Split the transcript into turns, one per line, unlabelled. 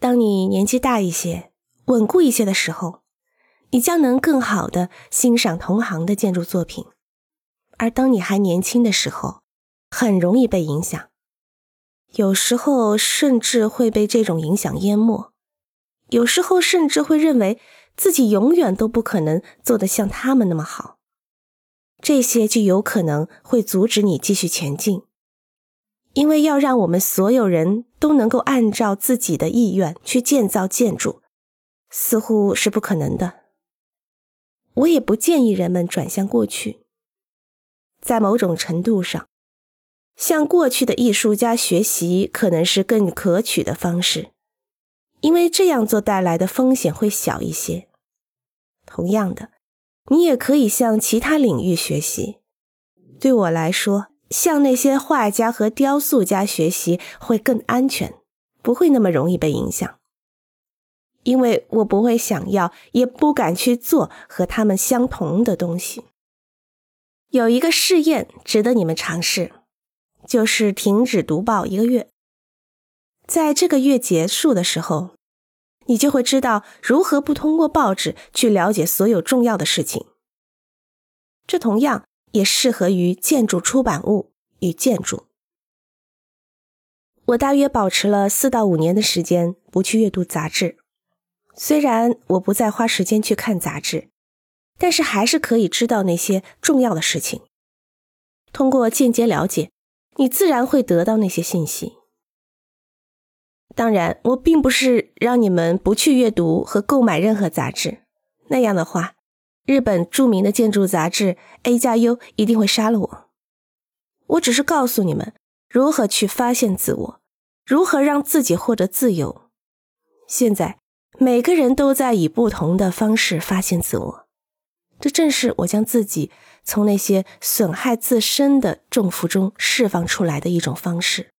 当你年纪大一些、稳固一些的时候，你将能更好的欣赏同行的建筑作品；而当你还年轻的时候，很容易被影响，有时候甚至会被这种影响淹没，有时候甚至会认为自己永远都不可能做得像他们那么好。这些就有可能会阻止你继续前进。因为要让我们所有人都能够按照自己的意愿去建造建筑，似乎是不可能的。我也不建议人们转向过去。在某种程度上，向过去的艺术家学习可能是更可取的方式，因为这样做带来的风险会小一些。同样的，你也可以向其他领域学习。对我来说。向那些画家和雕塑家学习会更安全，不会那么容易被影响。因为我不会想要，也不敢去做和他们相同的东西。有一个试验值得你们尝试，就是停止读报一个月。在这个月结束的时候，你就会知道如何不通过报纸去了解所有重要的事情。这同样。也适合于建筑出版物与建筑。我大约保持了四到五年的时间不去阅读杂志，虽然我不再花时间去看杂志，但是还是可以知道那些重要的事情。通过间接了解，你自然会得到那些信息。当然，我并不是让你们不去阅读和购买任何杂志，那样的话。日本著名的建筑杂志《A 加 U》一定会杀了我。我只是告诉你们如何去发现自我，如何让自己获得自由。现在每个人都在以不同的方式发现自我，这正是我将自己从那些损害自身的重负中释放出来的一种方式。